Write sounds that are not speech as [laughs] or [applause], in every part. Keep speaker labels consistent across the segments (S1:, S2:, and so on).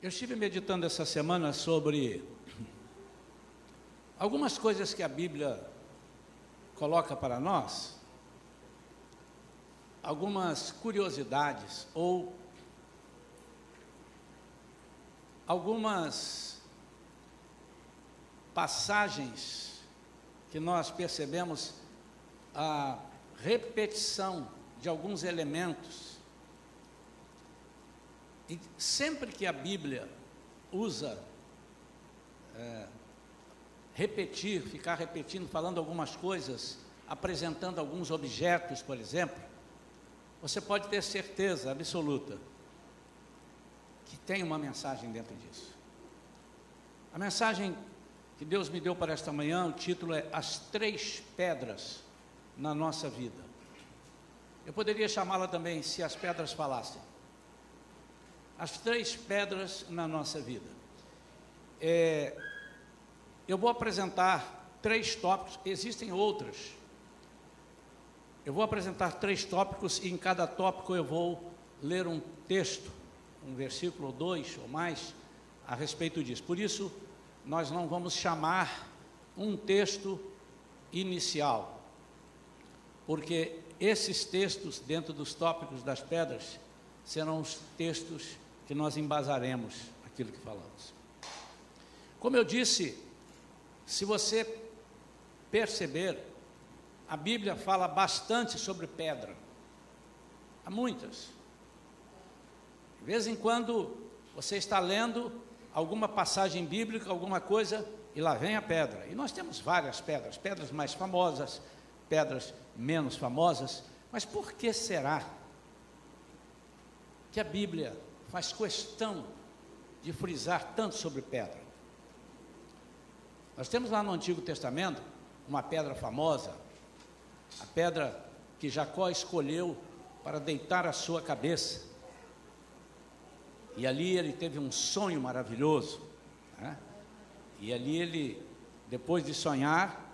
S1: Eu estive meditando essa semana sobre algumas coisas que a Bíblia coloca para nós, algumas curiosidades ou algumas passagens que nós percebemos a repetição de alguns elementos e sempre que a Bíblia usa é, repetir, ficar repetindo, falando algumas coisas, apresentando alguns objetos, por exemplo, você pode ter certeza absoluta que tem uma mensagem dentro disso. A mensagem que Deus me deu para esta manhã, o título é As Três Pedras na Nossa Vida. Eu poderia chamá-la também Se as Pedras Falassem as três pedras na nossa vida. É, eu vou apresentar três tópicos, existem outras. Eu vou apresentar três tópicos e em cada tópico eu vou ler um texto, um versículo ou dois ou mais a respeito disso. Por isso, nós não vamos chamar um texto inicial, porque esses textos dentro dos tópicos das pedras serão os textos que nós embasaremos aquilo que falamos. Como eu disse, se você perceber, a Bíblia fala bastante sobre pedra. Há muitas. De vez em quando você está lendo alguma passagem bíblica, alguma coisa, e lá vem a pedra. E nós temos várias pedras, pedras mais famosas, pedras menos famosas. Mas por que será que a Bíblia faz questão de frisar tanto sobre pedra. Nós temos lá no Antigo Testamento uma pedra famosa, a pedra que Jacó escolheu para deitar a sua cabeça. E ali ele teve um sonho maravilhoso. Né? E ali ele, depois de sonhar,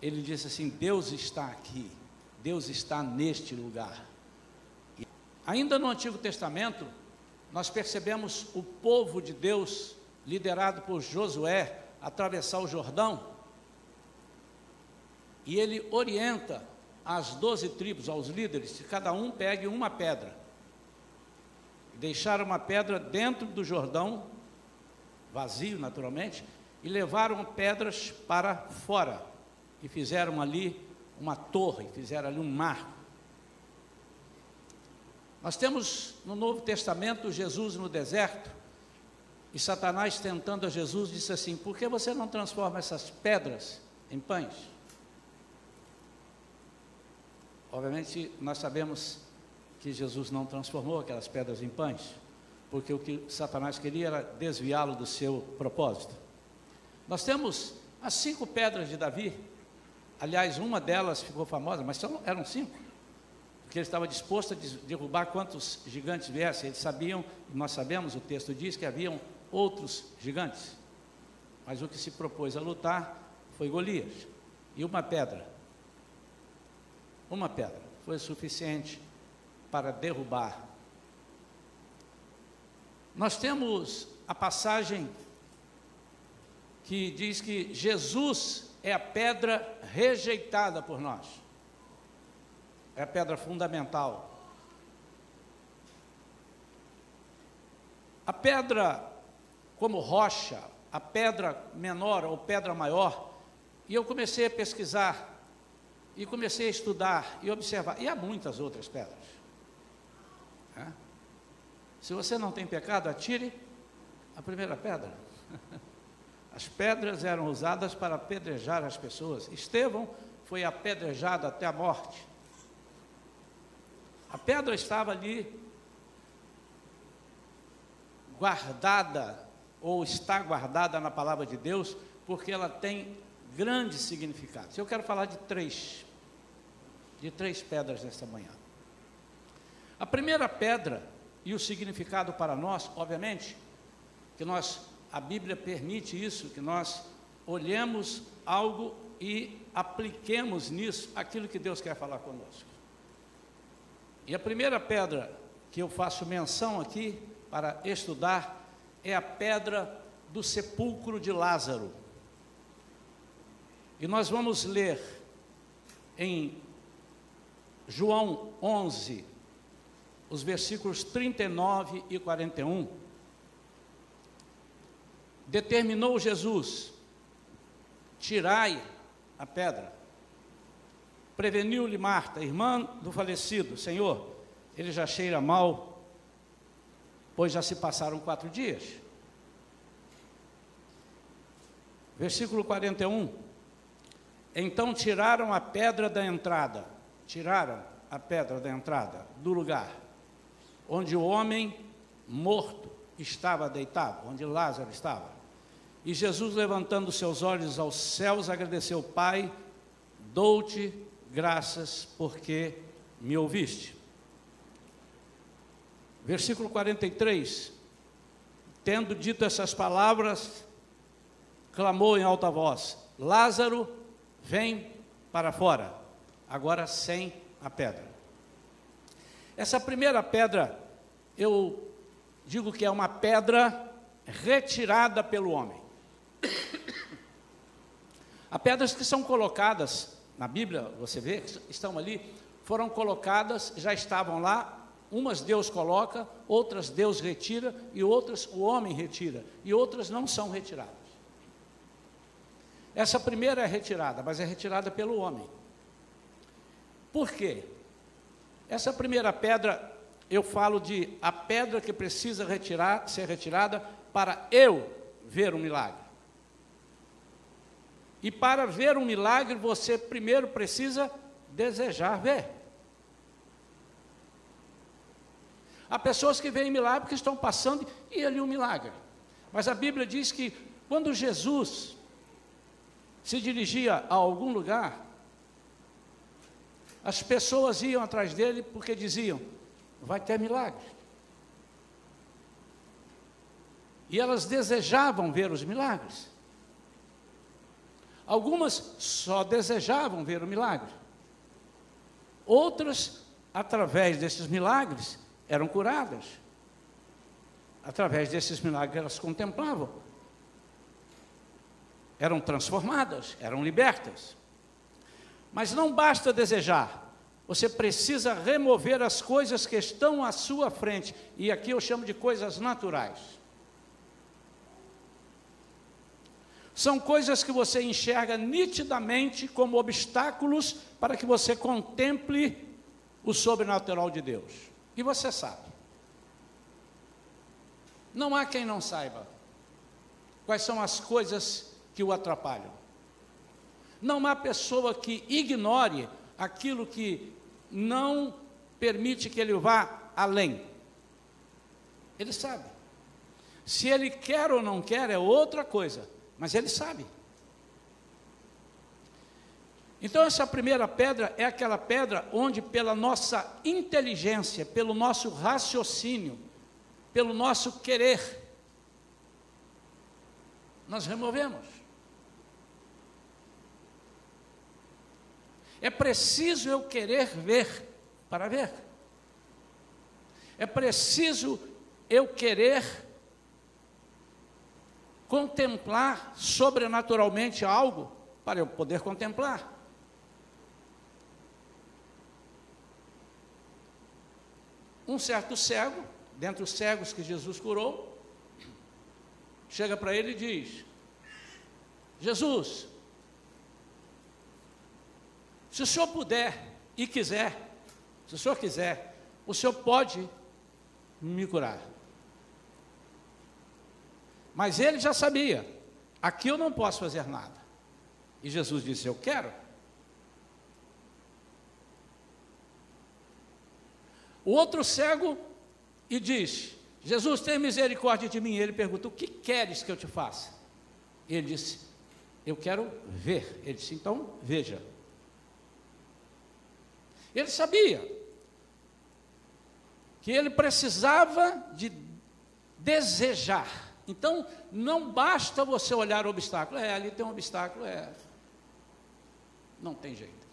S1: ele disse assim: Deus está aqui, Deus está neste lugar. E ainda no Antigo Testamento, nós percebemos o povo de Deus, liderado por Josué, atravessar o Jordão, e ele orienta as doze tribos, aos líderes, que cada um pegue uma pedra. Deixaram uma pedra dentro do Jordão, vazio naturalmente, e levaram pedras para fora, e fizeram ali uma torre, fizeram ali um marco. Nós temos no Novo Testamento Jesus no deserto, e Satanás tentando a Jesus disse assim: Por que você não transforma essas pedras em pães? Obviamente, nós sabemos que Jesus não transformou aquelas pedras em pães, porque o que Satanás queria era desviá-lo do seu propósito. Nós temos as cinco pedras de Davi, aliás, uma delas ficou famosa, mas eram cinco porque ele estava disposto a derrubar quantos gigantes viessem. Eles sabiam, nós sabemos, o texto diz que haviam outros gigantes, mas o que se propôs a lutar foi Golias e uma pedra. Uma pedra foi suficiente para derrubar. Nós temos a passagem que diz que Jesus é a pedra rejeitada por nós é a pedra fundamental. A pedra como rocha, a pedra menor ou pedra maior, e eu comecei a pesquisar, e comecei a estudar e observar, e há muitas outras pedras. É? Se você não tem pecado, atire a primeira pedra. [laughs] As pedras eram usadas para apedrejar as pessoas. Estevão foi apedrejado até a morte. A pedra estava ali guardada, ou está guardada na palavra de Deus, porque ela tem grande significado. Eu quero falar de três, de três pedras nesta manhã. A primeira pedra e o significado para nós, obviamente, que nós, a Bíblia permite isso, que nós olhemos algo e apliquemos nisso aquilo que Deus quer falar conosco. E a primeira pedra que eu faço menção aqui para estudar é a pedra do sepulcro de Lázaro. E nós vamos ler em João 11, os versículos 39 e 41. Determinou Jesus: tirai a pedra. Preveniu-lhe Marta, irmã do falecido: Senhor, ele já cheira mal, pois já se passaram quatro dias. Versículo 41. Então tiraram a pedra da entrada, tiraram a pedra da entrada do lugar onde o homem morto estava deitado, onde Lázaro estava. E Jesus, levantando seus olhos aos céus, agradeceu: Pai, dou-te graças porque me ouviste. Versículo 43. Tendo dito essas palavras, clamou em alta voz: Lázaro, vem para fora. Agora sem a pedra. Essa primeira pedra, eu digo que é uma pedra retirada pelo homem. [coughs] As pedras que são colocadas na Bíblia, você vê, estão ali, foram colocadas, já estavam lá, umas Deus coloca, outras Deus retira e outras o homem retira, e outras não são retiradas. Essa primeira é retirada, mas é retirada pelo homem. Por quê? Essa primeira pedra, eu falo de a pedra que precisa retirar, ser retirada para eu ver um milagre. E para ver um milagre, você primeiro precisa desejar ver. Há pessoas que veem milagre porque estão passando e ali um milagre. Mas a Bíblia diz que quando Jesus se dirigia a algum lugar, as pessoas iam atrás dele porque diziam: vai ter milagre. E elas desejavam ver os milagres. Algumas só desejavam ver o milagre. Outras, através desses milagres, eram curadas. Através desses milagres, elas contemplavam. Eram transformadas, eram libertas. Mas não basta desejar, você precisa remover as coisas que estão à sua frente, e aqui eu chamo de coisas naturais. São coisas que você enxerga nitidamente como obstáculos para que você contemple o sobrenatural de Deus. E você sabe. Não há quem não saiba quais são as coisas que o atrapalham. Não há pessoa que ignore aquilo que não permite que ele vá além. Ele sabe. Se ele quer ou não quer é outra coisa, mas ele sabe. Então, essa primeira pedra é aquela pedra onde, pela nossa inteligência, pelo nosso raciocínio, pelo nosso querer, nós removemos. É preciso eu querer ver para ver. É preciso eu querer contemplar sobrenaturalmente algo para eu poder contemplar. Um certo cego, dentre os cegos que Jesus curou, chega para ele e diz: Jesus, se o senhor puder e quiser, se o senhor quiser, o senhor pode me curar. Mas ele já sabia, aqui eu não posso fazer nada. E Jesus disse: Eu quero. O outro cego e diz: Jesus, tem misericórdia de mim. Ele pergunta: O que queres que eu te faça? Ele disse: Eu quero ver. Ele disse: Então veja. Ele sabia que ele precisava de desejar. Então, não basta você olhar o obstáculo. É, ali tem um obstáculo, é. Não tem jeito.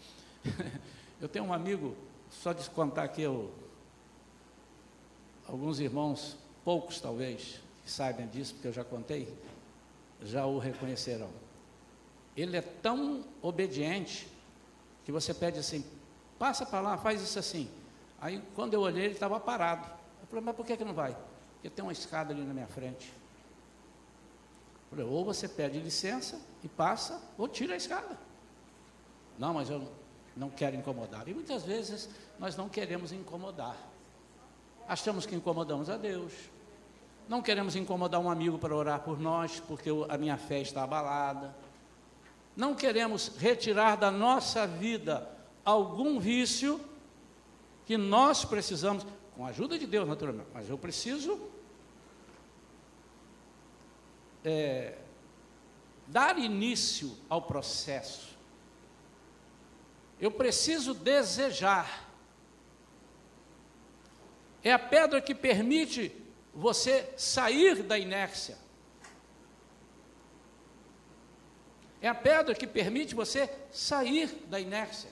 S1: [laughs] Eu tenho um amigo, só de contar aqui, eu, alguns irmãos, poucos talvez, que saibam disso, porque eu já contei, já o reconhecerão. Ele é tão obediente que você pede assim, passa para lá, faz isso assim. Aí quando eu olhei, ele estava parado. Eu falei, mas por que, que não vai? Porque tem uma escada ali na minha frente. Ou você pede licença e passa, ou tira a escada. Não, mas eu não quero incomodar. E muitas vezes nós não queremos incomodar. Achamos que incomodamos a Deus. Não queremos incomodar um amigo para orar por nós, porque a minha fé está abalada. Não queremos retirar da nossa vida algum vício que nós precisamos, com a ajuda de Deus, naturalmente, mas eu preciso é, dar início ao processo. Eu preciso desejar. É a pedra que permite você sair da inércia. É a pedra que permite você sair da inércia.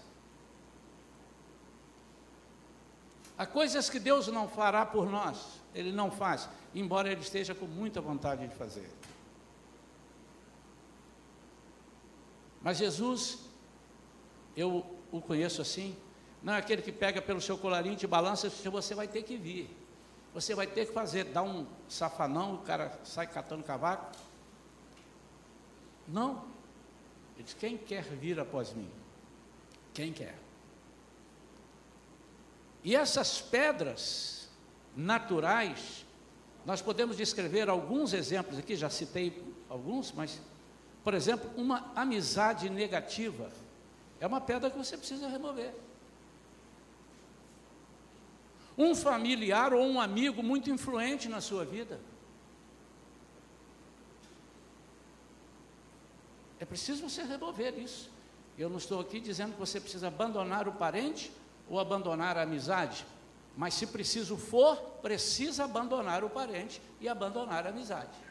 S1: Há coisas que Deus não fará por nós, Ele não faz, embora Ele esteja com muita vontade de fazer. Mas Jesus, eu o conheço assim, não é aquele que pega pelo seu colarinho, te balança, você vai ter que vir. Você vai ter que fazer, dá um safanão, o cara sai catando cavaco. Não. Ele diz: quem quer vir após mim? Quem quer? E essas pedras naturais, nós podemos descrever alguns exemplos aqui, já citei alguns, mas, por exemplo, uma amizade negativa é uma pedra que você precisa remover. Um familiar ou um amigo muito influente na sua vida. É preciso você remover isso. Eu não estou aqui dizendo que você precisa abandonar o parente ou abandonar a amizade, mas se preciso for, precisa abandonar o parente e abandonar a amizade.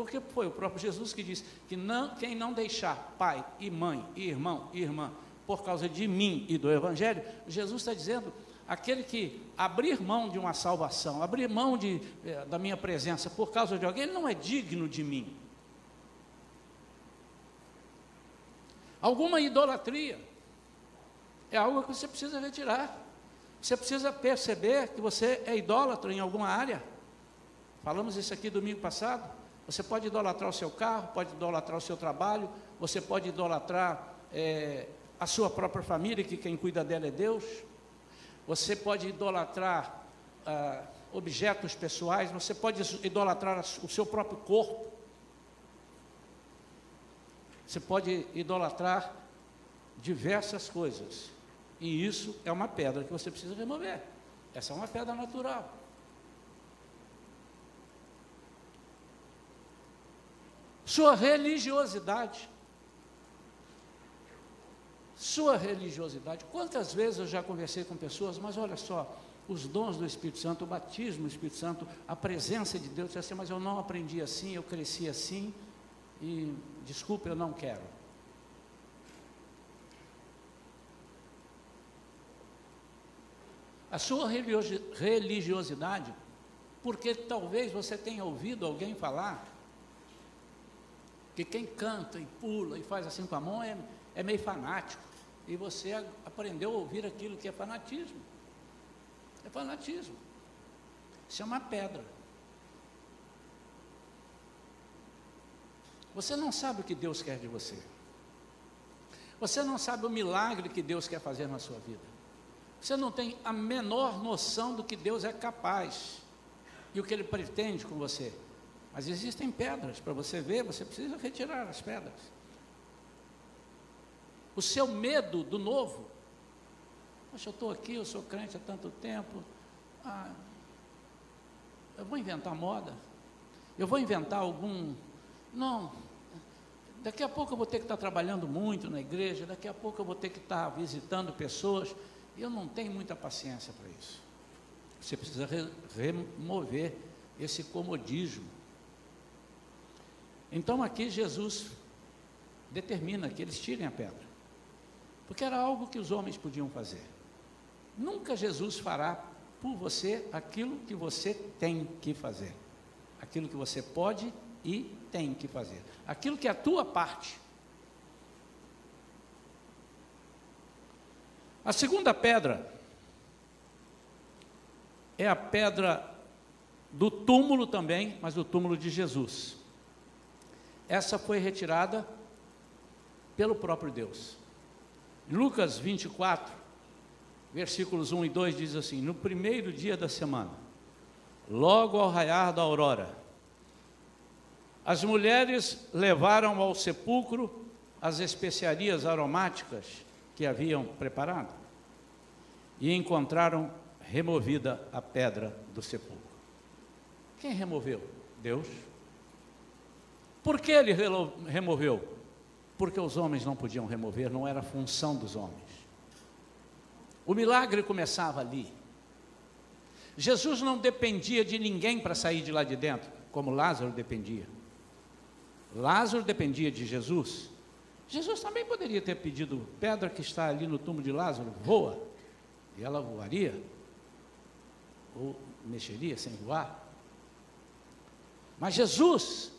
S1: Porque foi o próprio Jesus que disse que não, quem não deixar pai e mãe, e irmão e irmã, por causa de mim e do Evangelho, Jesus está dizendo, aquele que abrir mão de uma salvação, abrir mão de, eh, da minha presença por causa de alguém, ele não é digno de mim. Alguma idolatria é algo que você precisa retirar. Você precisa perceber que você é idólatra em alguma área. Falamos isso aqui domingo passado. Você pode idolatrar o seu carro, pode idolatrar o seu trabalho, você pode idolatrar é, a sua própria família, que quem cuida dela é Deus. Você pode idolatrar ah, objetos pessoais, você pode idolatrar o seu próprio corpo. Você pode idolatrar diversas coisas. E isso é uma pedra que você precisa remover. Essa é uma pedra natural. Sua religiosidade. Sua religiosidade. Quantas vezes eu já conversei com pessoas, mas olha só, os dons do Espírito Santo, o batismo do Espírito Santo, a presença de Deus, assim, mas eu não aprendi assim, eu cresci assim, e desculpe, eu não quero. a sua religiosidade, porque talvez você tenha ouvido alguém falar que quem canta e pula e faz assim com a mão é, é meio fanático, e você aprendeu a ouvir aquilo que é fanatismo. É fanatismo. Isso é uma pedra. Você não sabe o que Deus quer de você. Você não sabe o milagre que Deus quer fazer na sua vida. Você não tem a menor noção do que Deus é capaz e o que Ele pretende com você. Mas existem pedras para você ver, você precisa retirar as pedras. O seu medo do novo. Poxa, eu estou aqui, eu sou crente há tanto tempo. Ah, eu vou inventar moda. Eu vou inventar algum. Não. Daqui a pouco eu vou ter que estar trabalhando muito na igreja, daqui a pouco eu vou ter que estar visitando pessoas. Eu não tenho muita paciência para isso. Você precisa re remover esse comodismo. Então aqui Jesus determina que eles tirem a pedra, porque era algo que os homens podiam fazer. Nunca Jesus fará por você aquilo que você tem que fazer. aquilo que você pode e tem que fazer, aquilo que é a tua parte. A segunda pedra é a pedra do túmulo também, mas do túmulo de Jesus. Essa foi retirada pelo próprio Deus. Lucas 24, versículos 1 e 2 diz assim: No primeiro dia da semana, logo ao raiar da aurora, as mulheres levaram ao sepulcro as especiarias aromáticas que haviam preparado e encontraram removida a pedra do sepulcro. Quem removeu? Deus. Por que ele removeu? Porque os homens não podiam remover, não era função dos homens. O milagre começava ali. Jesus não dependia de ninguém para sair de lá de dentro, como Lázaro dependia. Lázaro dependia de Jesus. Jesus também poderia ter pedido pedra que está ali no túmulo de Lázaro, voa, e ela voaria, ou mexeria sem voar. Mas Jesus,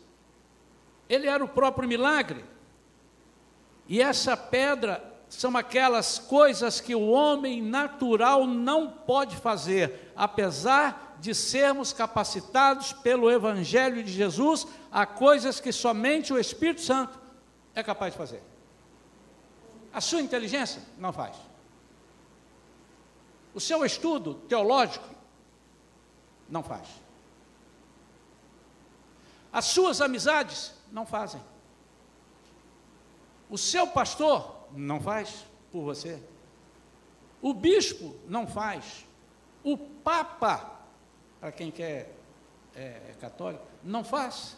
S1: ele era o próprio milagre. E essa pedra são aquelas coisas que o homem natural não pode fazer, apesar de sermos capacitados pelo Evangelho de Jesus a coisas que somente o Espírito Santo é capaz de fazer. A sua inteligência não faz. O seu estudo teológico não faz. As suas amizades não fazem. O seu pastor não faz por você. O bispo não faz. O papa, para quem quer é, é católico, não faz.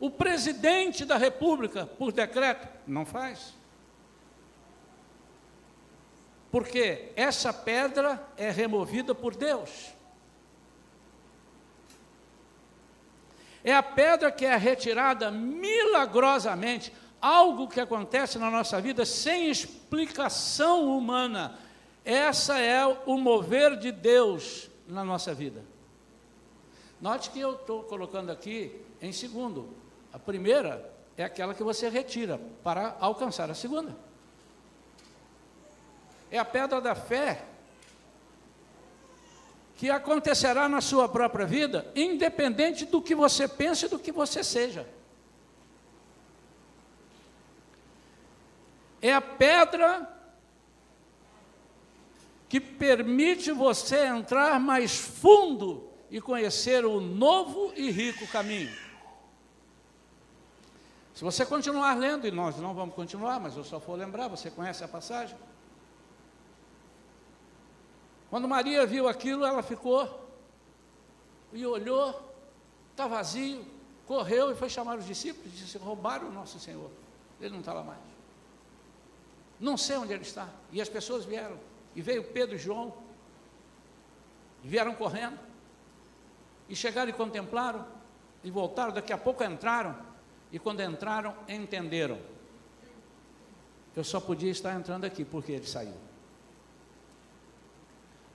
S1: O presidente da república, por decreto, não faz. Porque essa pedra é removida por Deus. É a pedra que é retirada milagrosamente, algo que acontece na nossa vida sem explicação humana. Essa é o mover de Deus na nossa vida. Note que eu estou colocando aqui em segundo. A primeira é aquela que você retira para alcançar a segunda. É a pedra da fé que acontecerá na sua própria vida, independente do que você pense e do que você seja. É a pedra que permite você entrar mais fundo e conhecer o novo e rico caminho. Se você continuar lendo, e nós não vamos continuar, mas eu só vou lembrar, você conhece a passagem? Quando Maria viu aquilo, ela ficou e olhou, está vazio, correu e foi chamar os discípulos e disse: roubaram o nosso Senhor. Ele não está lá mais. Não sei onde ele está. E as pessoas vieram. E veio Pedro e João. E vieram correndo. E chegaram e contemplaram. E voltaram. Daqui a pouco entraram. E quando entraram, entenderam. Eu só podia estar entrando aqui porque ele saiu.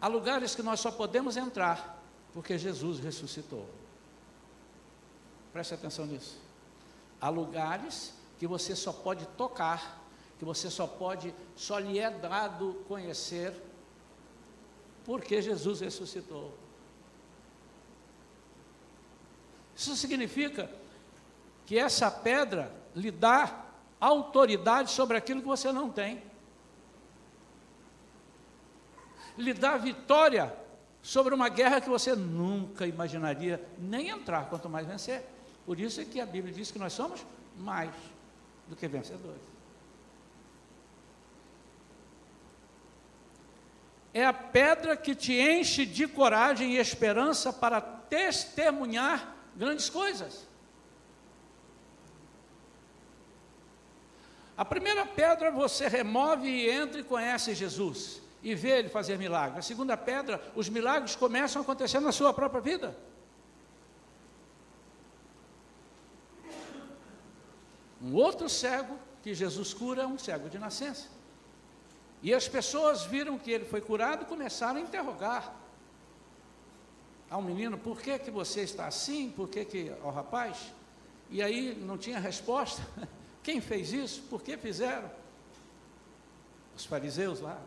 S1: Há lugares que nós só podemos entrar porque Jesus ressuscitou. Preste atenção nisso. Há lugares que você só pode tocar, que você só pode, só lhe é dado conhecer porque Jesus ressuscitou. Isso significa que essa pedra lhe dá autoridade sobre aquilo que você não tem. Lhe dá vitória sobre uma guerra que você nunca imaginaria nem entrar, quanto mais vencer. Por isso é que a Bíblia diz que nós somos mais do que vencedores. É a pedra que te enche de coragem e esperança para testemunhar grandes coisas. A primeira pedra você remove e entra e conhece Jesus e vê ele fazer milagres. A segunda pedra, os milagres começam a acontecer na sua própria vida. Um outro cego que Jesus cura é um cego de nascença. E as pessoas viram que ele foi curado e começaram a interrogar. ao menino: por que, que você está assim? Por que, que ao rapaz? E aí não tinha resposta. [laughs] Quem fez isso? Por que fizeram? Os fariseus lá,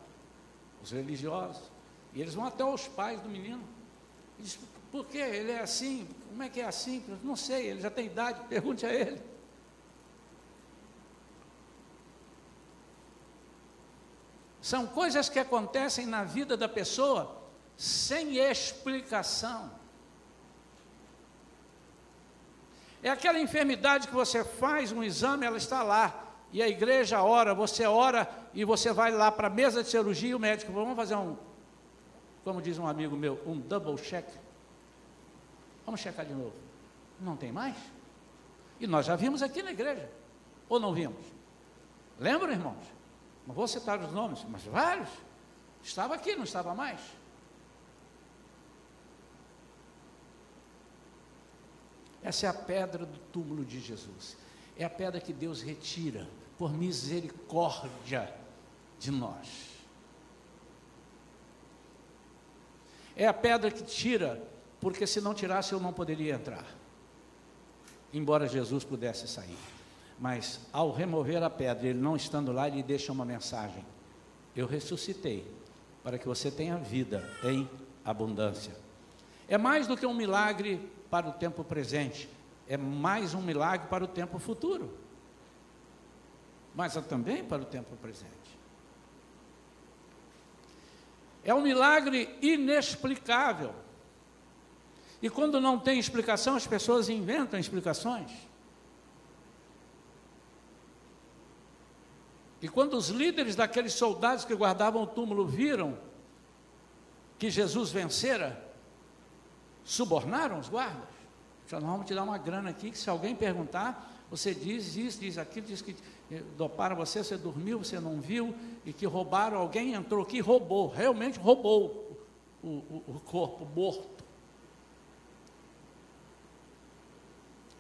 S1: os religiosos. E eles vão até os pais do menino. E diz, por que ele é assim? Como é que é assim? Não sei, ele já tem idade, pergunte a ele. São coisas que acontecem na vida da pessoa sem explicação. É aquela enfermidade que você faz um exame, ela está lá, e a igreja ora, você ora e você vai lá para a mesa de cirurgia e o médico, vamos fazer um, como diz um amigo meu, um double check. Vamos checar de novo. Não tem mais? E nós já vimos aqui na igreja, ou não vimos? Lembram, irmãos? Não vou citar os nomes, mas vários. Estava aqui, não estava mais. Essa é a pedra do túmulo de Jesus. É a pedra que Deus retira por misericórdia de nós. É a pedra que tira, porque se não tirasse eu não poderia entrar. Embora Jesus pudesse sair. Mas ao remover a pedra, ele não estando lá, ele deixa uma mensagem: Eu ressuscitei para que você tenha vida em abundância. É mais do que um milagre para o tempo presente, é mais um milagre para o tempo futuro, mas também para o tempo presente. É um milagre inexplicável. E quando não tem explicação, as pessoas inventam explicações. E quando os líderes daqueles soldados que guardavam o túmulo viram que Jesus vencera, subornaram os guardas. Falaram, vamos te dar uma grana aqui, que se alguém perguntar, você diz isso, diz aquilo, diz que eh, doparam você, você dormiu, você não viu, e que roubaram, alguém entrou aqui e roubou, realmente roubou o, o, o corpo morto.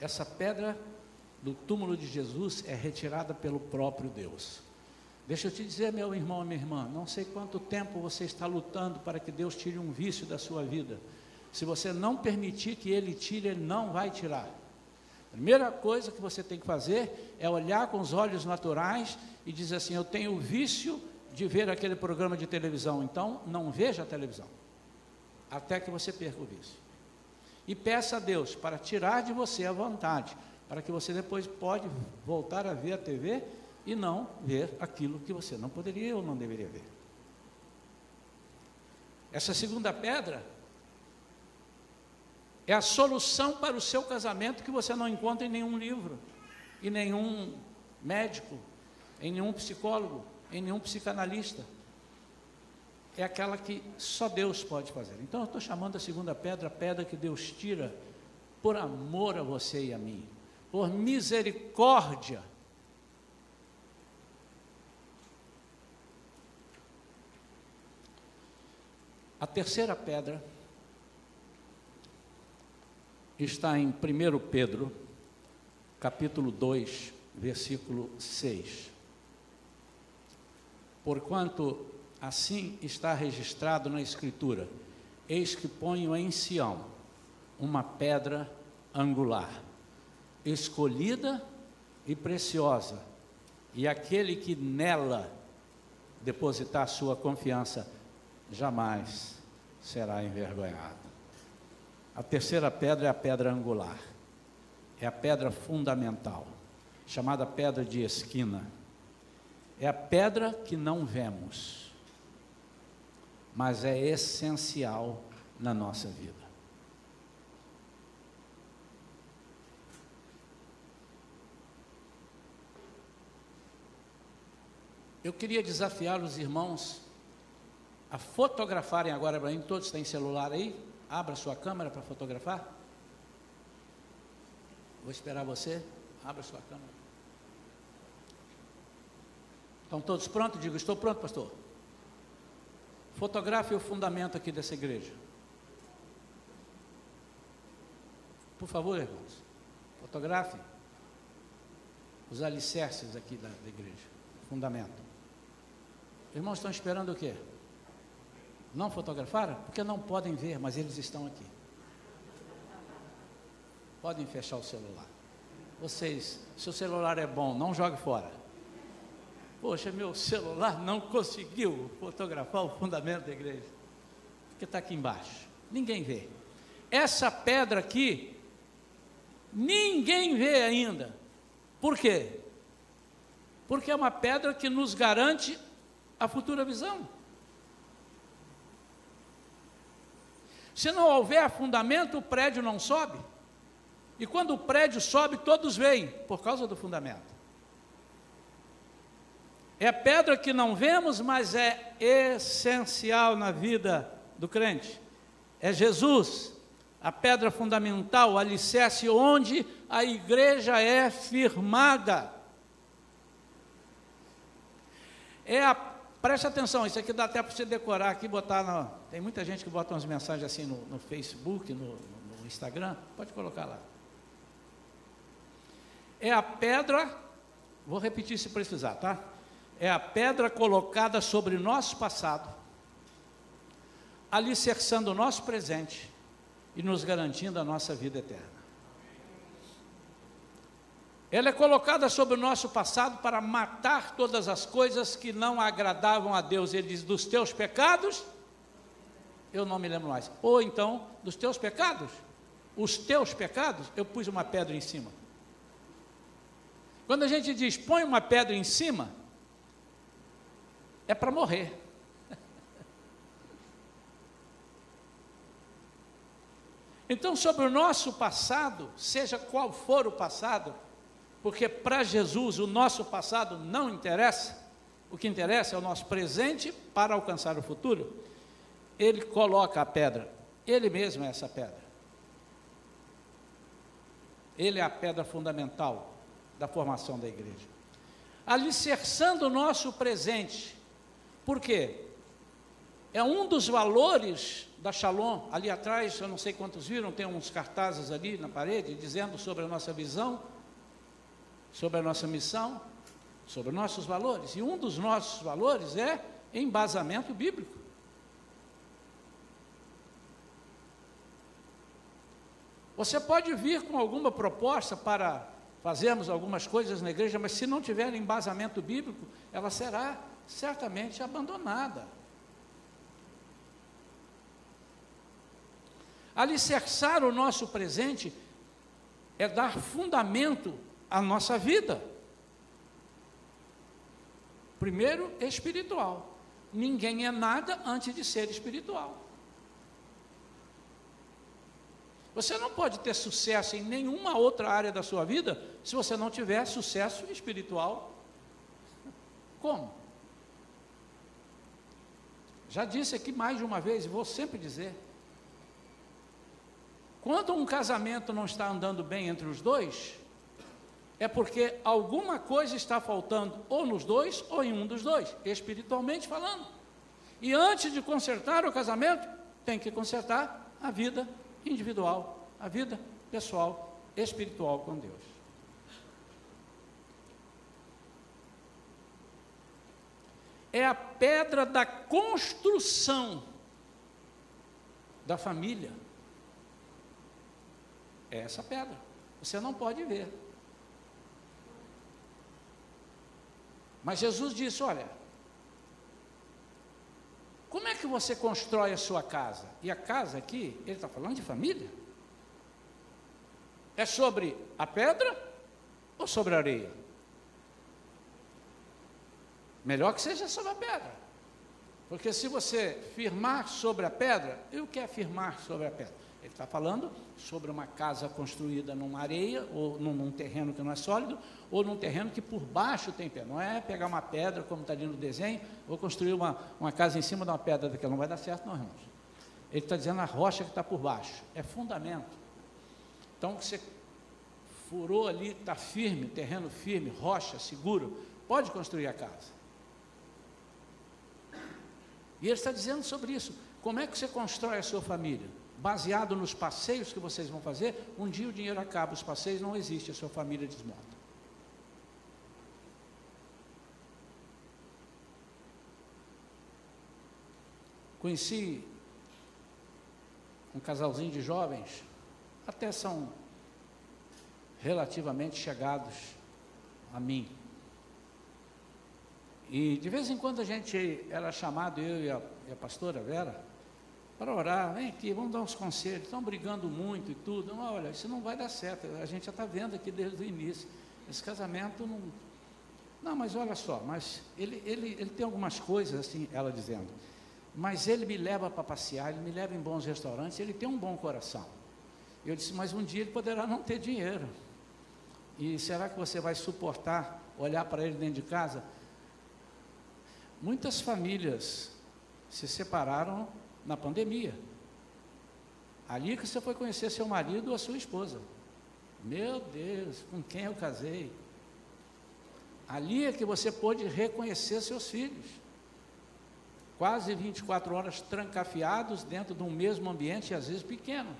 S1: Essa pedra do túmulo de Jesus é retirada pelo próprio Deus. Deixa eu te dizer, meu irmão minha irmã, não sei quanto tempo você está lutando para que Deus tire um vício da sua vida. Se você não permitir que Ele tire, Ele não vai tirar. Primeira coisa que você tem que fazer é olhar com os olhos naturais e dizer assim: Eu tenho o vício de ver aquele programa de televisão, então não veja a televisão, até que você perca o vício. E peça a Deus para tirar de você a vontade, para que você depois pode voltar a ver a TV e não ver aquilo que você não poderia ou não deveria ver. Essa segunda pedra é a solução para o seu casamento que você não encontra em nenhum livro, em nenhum médico, em nenhum psicólogo, em nenhum psicanalista. É aquela que só Deus pode fazer. Então eu estou chamando a segunda pedra a pedra que Deus tira por amor a você e a mim, por misericórdia A terceira pedra está em 1 Pedro, capítulo 2, versículo 6. Porquanto assim está registrado na Escritura: Eis que ponho em Sião uma pedra angular, escolhida e preciosa, e aquele que nela depositar sua confiança jamais será envergonhado. A terceira pedra é a pedra angular, é a pedra fundamental, chamada pedra de esquina. É a pedra que não vemos, mas é essencial na nossa vida. Eu queria desafiar os irmãos a fotografarem agora para mim, todos têm celular aí? Abra sua câmera para fotografar. Vou esperar você. Abra sua câmera. Estão todos prontos? Digo, estou pronto, pastor. Fotografe o fundamento aqui dessa igreja. Por favor, irmãos. Fotografe os alicerces aqui da, da igreja. Fundamento. Irmãos, estão esperando o quê? Não fotografaram? Porque não podem ver, mas eles estão aqui. Podem fechar o celular. Vocês, se o celular é bom, não jogue fora. Poxa, meu celular não conseguiu fotografar o fundamento da igreja. Porque está aqui embaixo. Ninguém vê. Essa pedra aqui, ninguém vê ainda. Por quê? Porque é uma pedra que nos garante a futura visão. Se não houver fundamento, o prédio não sobe. E quando o prédio sobe, todos veem, por causa do fundamento. É pedra que não vemos, mas é essencial na vida do crente. É Jesus, a pedra fundamental, o alicerce onde a igreja é firmada. É a, preste atenção, isso aqui dá até para você decorar aqui, botar na. Tem muita gente que bota umas mensagens assim no, no Facebook, no, no Instagram, pode colocar lá. É a pedra, vou repetir se precisar, tá? É a pedra colocada sobre nosso passado, alicerçando o nosso presente e nos garantindo a nossa vida eterna. Ela é colocada sobre o nosso passado para matar todas as coisas que não agradavam a Deus. Ele diz: dos teus pecados, eu não me lembro mais. Ou então, dos teus pecados, os teus pecados, eu pus uma pedra em cima. Quando a gente diz põe uma pedra em cima, é para morrer. [laughs] Então, sobre o nosso passado, seja qual for o passado, porque para Jesus o nosso passado não interessa, o que interessa é o nosso presente para alcançar o futuro. Ele coloca a pedra, ele mesmo é essa pedra. Ele é a pedra fundamental da formação da igreja. Alicerçando o nosso presente. Por quê? É um dos valores da Shalom. Ali atrás, eu não sei quantos viram, tem uns cartazes ali na parede dizendo sobre a nossa visão, sobre a nossa missão, sobre nossos valores. E um dos nossos valores é embasamento bíblico. Você pode vir com alguma proposta para fazemos algumas coisas na igreja, mas se não tiver embasamento bíblico, ela será certamente abandonada. Alicerçar o nosso presente é dar fundamento à nossa vida. Primeiro, espiritual. Ninguém é nada antes de ser espiritual. Você não pode ter sucesso em nenhuma outra área da sua vida se você não tiver sucesso espiritual. Como? Já disse aqui mais de uma vez, e vou sempre dizer. Quando um casamento não está andando bem entre os dois, é porque alguma coisa está faltando ou nos dois ou em um dos dois, espiritualmente falando. E antes de consertar o casamento, tem que consertar a vida individual, a vida pessoal, espiritual com Deus. É a pedra da construção da família. É essa pedra. Você não pode ver. Mas Jesus disse: olha, como é que você constrói a sua casa? E a casa aqui, ele está falando de família? É sobre a pedra ou sobre a areia? Melhor que seja sobre a pedra. Porque se você firmar sobre a pedra, e o que é firmar sobre a pedra? Ele está falando sobre uma casa construída numa areia, ou num, num, terreno que não é sólido, ou num terreno que por baixo tem pedra. Não é pegar uma pedra, como está ali no desenho, ou construir uma, uma casa em cima de uma pedra daquela. Não vai dar certo, não, irmãos. Ele está dizendo a rocha que está por baixo. É fundamento. Então, você furou ali, está firme, terreno firme, rocha, seguro, pode construir a casa. E ele está dizendo sobre isso. Como é que você constrói a sua família? Baseado nos passeios que vocês vão fazer, um dia o dinheiro acaba, os passeios não existem, a sua família desmonta. Conheci um casalzinho de jovens, até são relativamente chegados a mim. E de vez em quando a gente era chamado, eu e a, e a pastora Vera, para orar, vem aqui, vamos dar uns conselhos, estão brigando muito e tudo. Olha, isso não vai dar certo, a gente já está vendo aqui desde o início. Esse casamento não. Não, mas olha só, mas ele, ele, ele tem algumas coisas, assim, ela dizendo, mas ele me leva para passear, ele me leva em bons restaurantes, ele tem um bom coração. Eu disse, mas um dia ele poderá não ter dinheiro. E será que você vai suportar olhar para ele dentro de casa? Muitas famílias se separaram na pandemia. Ali que você foi conhecer seu marido ou a sua esposa. Meu Deus, com quem eu casei? Ali é que você pôde reconhecer seus filhos. Quase 24 horas trancafiados dentro de um mesmo ambiente, às vezes pequeno.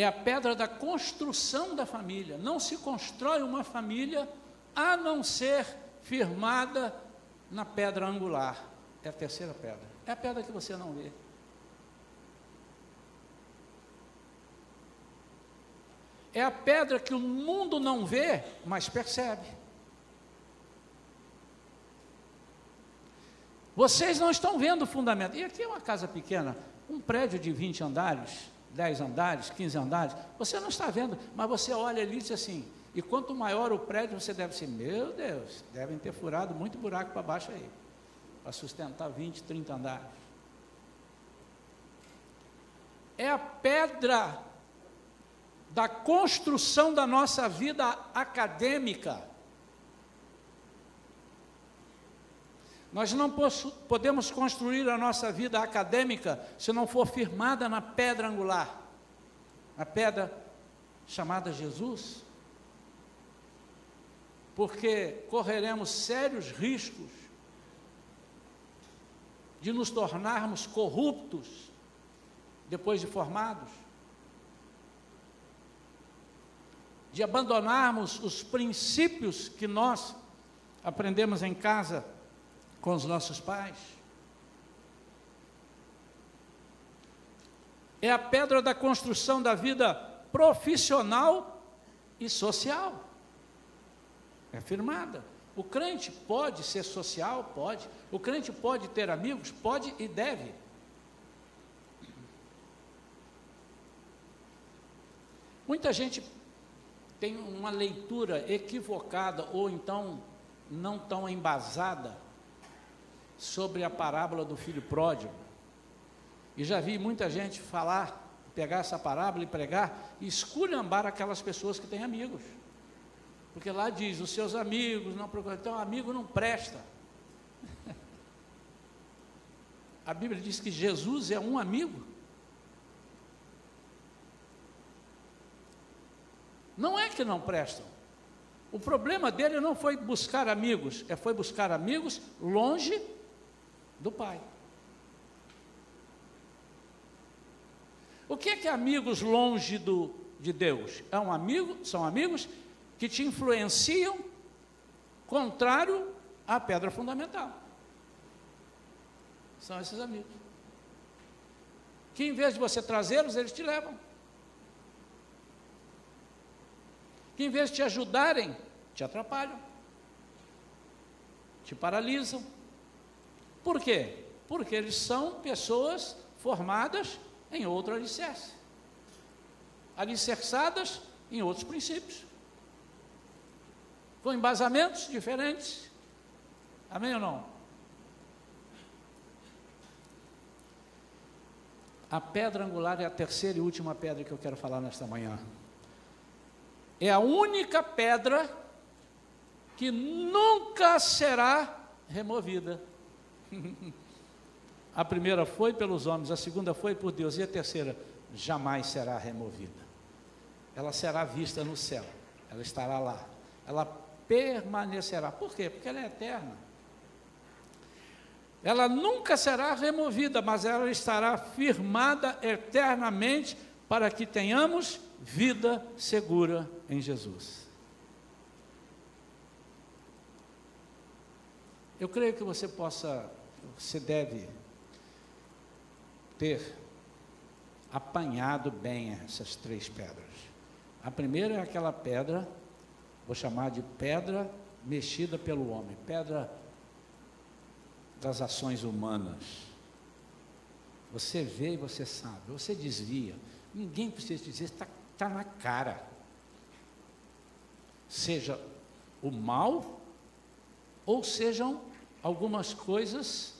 S1: é a pedra da construção da família. Não se constrói uma família a não ser firmada na pedra angular. É a terceira pedra. É a pedra que você não vê. É a pedra que o mundo não vê, mas percebe. Vocês não estão vendo o fundamento. E aqui é uma casa pequena, um prédio de 20 andares 10 andares, 15 andares, você não está vendo, mas você olha ali e diz assim, e quanto maior o prédio, você deve ser, meu Deus, devem ter furado muito buraco para baixo aí, para sustentar 20, 30 andares. É a pedra da construção da nossa vida acadêmica. Nós não podemos construir a nossa vida acadêmica se não for firmada na pedra angular, na pedra chamada Jesus, porque correremos sérios riscos de nos tornarmos corruptos depois de formados, de abandonarmos os princípios que nós aprendemos em casa com os nossos pais. É a pedra da construção da vida profissional e social. É firmada. O crente pode ser social? Pode. O crente pode ter amigos? Pode e deve. Muita gente tem uma leitura equivocada ou então não tão embasada sobre a parábola do filho pródigo. E já vi muita gente falar, pegar essa parábola e pregar e esculhambar aquelas pessoas que têm amigos. Porque lá diz, os seus amigos não procuram, então amigo não presta. [laughs] A Bíblia diz que Jesus é um amigo. Não é que não prestam. O problema dele não foi buscar amigos, é foi buscar amigos longe do Pai. O que é que amigos longe do, de Deus? É um amigo, são amigos que te influenciam contrário à pedra fundamental. São esses amigos. Que em vez de você trazê-los, eles te levam. Que em vez de te ajudarem, te atrapalham. Te paralisam por quê? Porque eles são pessoas formadas em outro alicerce, alicerçadas em outros princípios, com embasamentos diferentes. Amém ou não? A pedra angular é a terceira e última pedra que eu quero falar nesta manhã. É a única pedra que nunca será removida. [laughs] A primeira foi pelos homens, a segunda foi por Deus, e a terceira jamais será removida. Ela será vista no céu, ela estará lá, ela permanecerá. Por quê? Porque ela é eterna. Ela nunca será removida, mas ela estará firmada eternamente para que tenhamos vida segura em Jesus. Eu creio que você possa você deve ter apanhado bem essas três pedras. A primeira é aquela pedra, vou chamar de pedra mexida pelo homem, pedra das ações humanas. Você vê e você sabe, você desvia. Ninguém precisa dizer, está tá na cara. Seja o mal, ou sejam algumas coisas,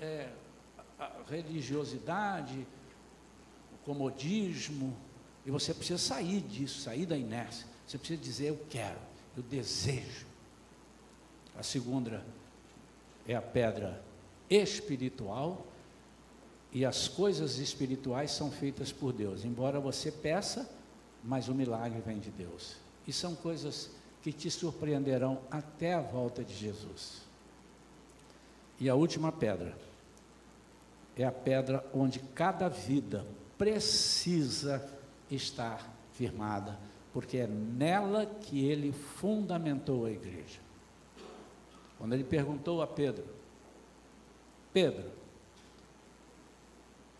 S1: é, a religiosidade, o comodismo, e você precisa sair disso, sair da inércia. Você precisa dizer: Eu quero, eu desejo. A segunda é a pedra espiritual, e as coisas espirituais são feitas por Deus, embora você peça, mas o milagre vem de Deus. E são coisas que te surpreenderão até a volta de Jesus. E a última pedra é a pedra onde cada vida precisa estar firmada, porque é nela que ele fundamentou a igreja. Quando ele perguntou a Pedro: Pedro,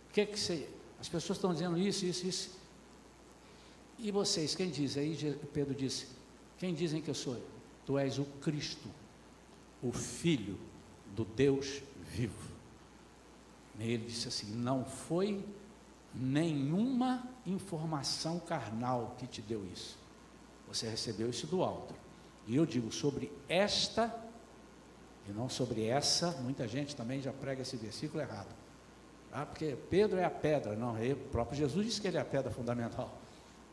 S1: o que é que você. As pessoas estão dizendo isso, isso, isso. E vocês, quem diz? Aí Pedro disse: Quem dizem que eu sou? Tu és o Cristo, o Filho do Deus vivo. E ele disse assim: Não foi nenhuma informação carnal que te deu isso. Você recebeu isso do alto. E eu digo sobre esta e não sobre essa, muita gente também já prega esse versículo errado. Ah, porque Pedro é a pedra, não, o próprio Jesus disse que ele é a pedra fundamental.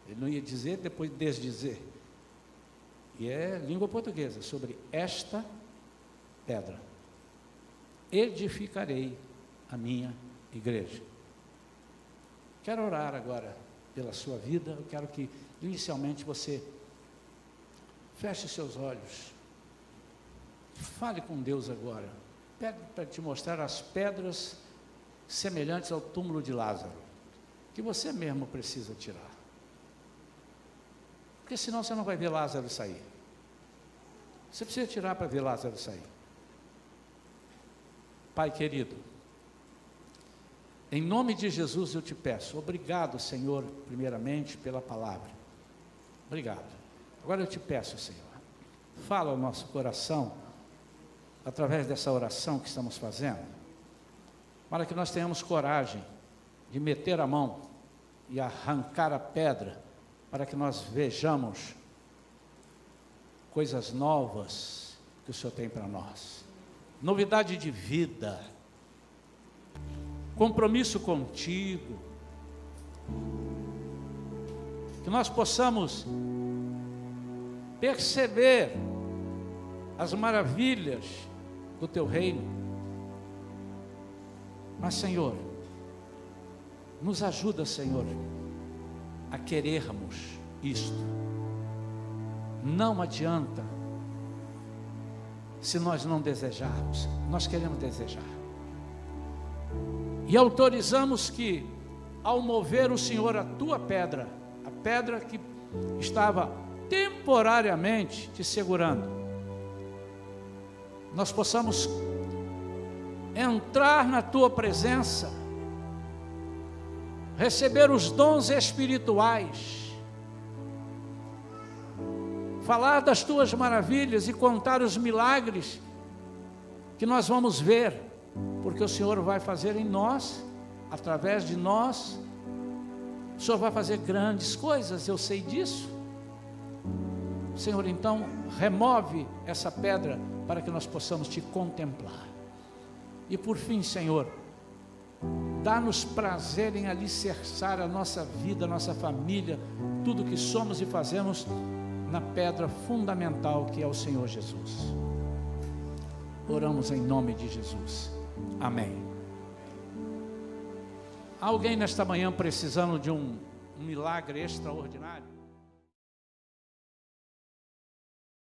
S1: Ele não ia dizer depois desdizer. E é língua portuguesa, sobre esta pedra. Edificarei a minha igreja. Quero orar agora pela sua vida. Eu quero que inicialmente você feche seus olhos Fale com Deus agora. Pede para te mostrar as pedras semelhantes ao túmulo de Lázaro, que você mesmo precisa tirar. Porque senão você não vai ver Lázaro sair. Você precisa tirar para ver Lázaro sair. Pai querido, em nome de Jesus eu te peço, obrigado, Senhor, primeiramente pela palavra. Obrigado. Agora eu te peço, Senhor, fala ao nosso coração através dessa oração que estamos fazendo, para que nós tenhamos coragem de meter a mão e arrancar a pedra, para que nós vejamos coisas novas que o Senhor tem para nós. Novidade de vida, compromisso contigo, que nós possamos perceber as maravilhas do teu reino. Mas, Senhor, nos ajuda, Senhor, a querermos isto. Não adianta se nós não desejarmos, nós queremos desejar. E autorizamos que, ao mover o Senhor a tua pedra, a pedra que estava temporariamente te segurando, nós possamos entrar na tua presença, receber os dons espirituais, falar das tuas maravilhas e contar os milagres que nós vamos ver, porque o Senhor vai fazer em nós, através de nós, o Senhor vai fazer grandes coisas, eu sei disso. Senhor, então, remove essa pedra para que nós possamos te contemplar. E por fim, Senhor, dá-nos prazer em alicerçar a nossa vida, a nossa família, tudo que somos e fazemos na pedra fundamental que é o Senhor Jesus. Oramos em nome de Jesus. Amém. Alguém nesta manhã precisando de um, um milagre extraordinário?